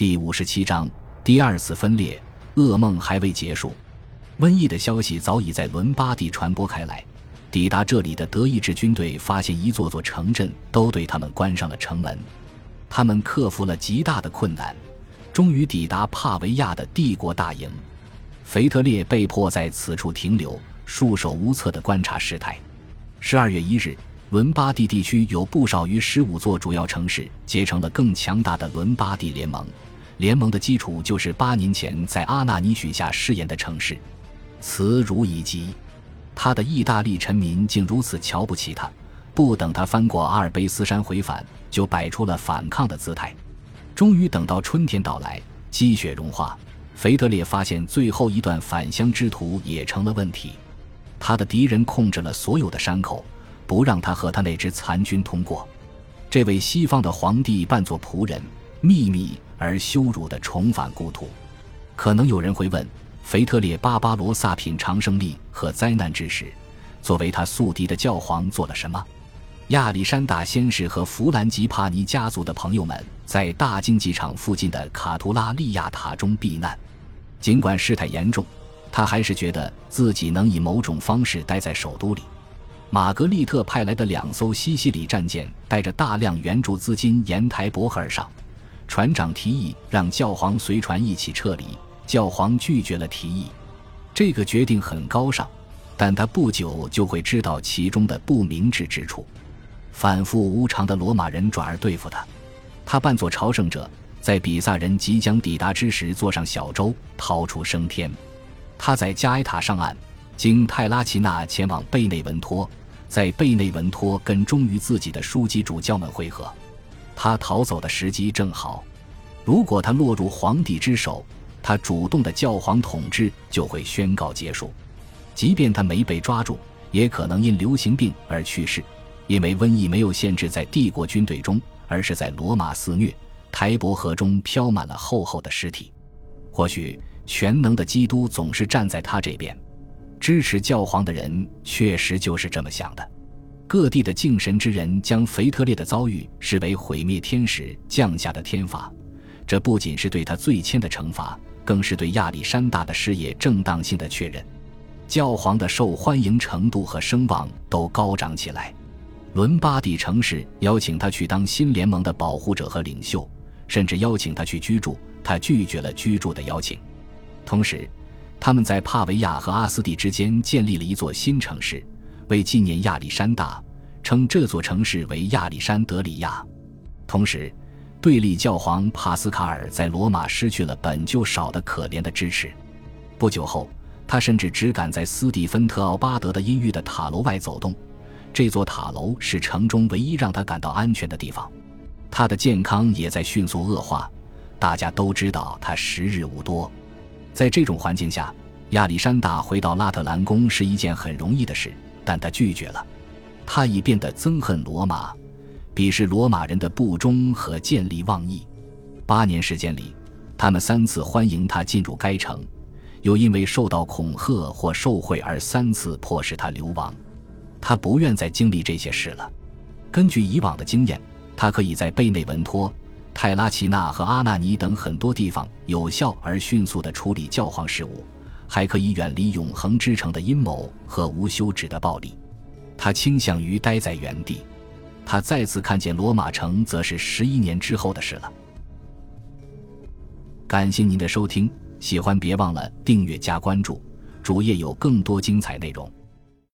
第五十七章第二次分裂，噩梦还未结束。瘟疫的消息早已在伦巴第传播开来。抵达这里的德意志军队发现，一座座城镇都对他们关上了城门。他们克服了极大的困难，终于抵达帕维亚的帝国大营。腓特烈被迫在此处停留，束手无策地观察事态。十二月一日，伦巴第地区有不少于十五座主要城市结成了更强大的伦巴第联盟。联盟的基础就是八年前在阿纳尼许下誓言的城市。慈如以及，他的意大利臣民竟如此瞧不起他，不等他翻过阿尔卑斯山回返，就摆出了反抗的姿态。终于等到春天到来，积雪融化，腓特烈发现最后一段返乡之途也成了问题。他的敌人控制了所有的山口，不让他和他那支残军通过。这位西方的皇帝扮作仆人，秘密而羞辱的重返故土。可能有人会问。腓特烈巴巴罗萨品尝胜利和灾难之时，作为他宿敌的教皇做了什么？亚历山大先是和弗兰吉帕尼家族的朋友们在大竞技场附近的卡图拉利亚塔中避难。尽管事态严重，他还是觉得自己能以某种方式待在首都里。玛格丽特派来的两艘西西里战舰带着大量援助资金沿台伯河而上，船长提议让教皇随船一起撤离。教皇拒绝了提议，这个决定很高尚，但他不久就会知道其中的不明智之处。反复无常的罗马人转而对付他，他扮作朝圣者，在比萨人即将抵达之时坐上小舟逃出升天。他在加埃塔上岸，经泰拉齐纳前往贝内文托，在贝内文托跟忠于自己的枢机主教们会合。他逃走的时机正好，如果他落入皇帝之手。他主动的教皇统治就会宣告结束，即便他没被抓住，也可能因流行病而去世，因为瘟疫没有限制在帝国军队中，而是在罗马肆虐。台伯河中飘满了厚厚的尸体。或许全能的基督总是站在他这边，支持教皇的人确实就是这么想的。各地的敬神之人将腓特烈的遭遇视为毁灭天使降下的天罚，这不仅是对他罪愆的惩罚。更是对亚历山大的事业正当性的确认，教皇的受欢迎程度和声望都高涨起来。伦巴第城市邀请他去当新联盟的保护者和领袖，甚至邀请他去居住，他拒绝了居住的邀请。同时，他们在帕维亚和阿斯蒂之间建立了一座新城市，为纪念亚历山大，称这座城市为亚历山德里亚。同时，对立教皇帕斯卡尔在罗马失去了本就少得可怜的支持。不久后，他甚至只敢在斯蒂芬特奥巴德的阴郁的塔楼外走动。这座塔楼是城中唯一让他感到安全的地方。他的健康也在迅速恶化。大家都知道他时日无多。在这种环境下，亚历山大回到拉特兰宫是一件很容易的事，但他拒绝了。他已变得憎恨罗马。鄙视罗马人的不忠和见利忘义。八年时间里，他们三次欢迎他进入该城，又因为受到恐吓或受贿而三次迫使他流亡。他不愿再经历这些事了。根据以往的经验，他可以在贝内文托、泰拉齐纳和阿纳尼等很多地方有效而迅速地处理教皇事务，还可以远离永恒之城的阴谋和无休止的暴力。他倾向于待在原地。他再次看见罗马城，则是十一年之后的事了。感谢您的收听，喜欢别忘了订阅加关注，主页有更多精彩内容。